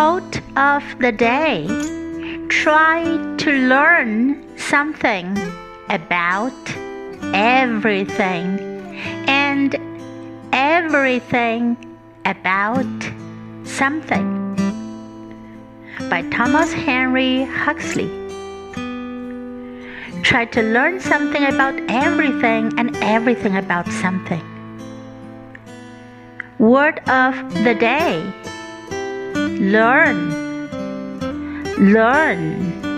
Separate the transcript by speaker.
Speaker 1: Quote of the day Try to learn something about everything and everything about something by Thomas Henry Huxley. Try to learn something about everything and everything about something. Word of the day Learn. Learn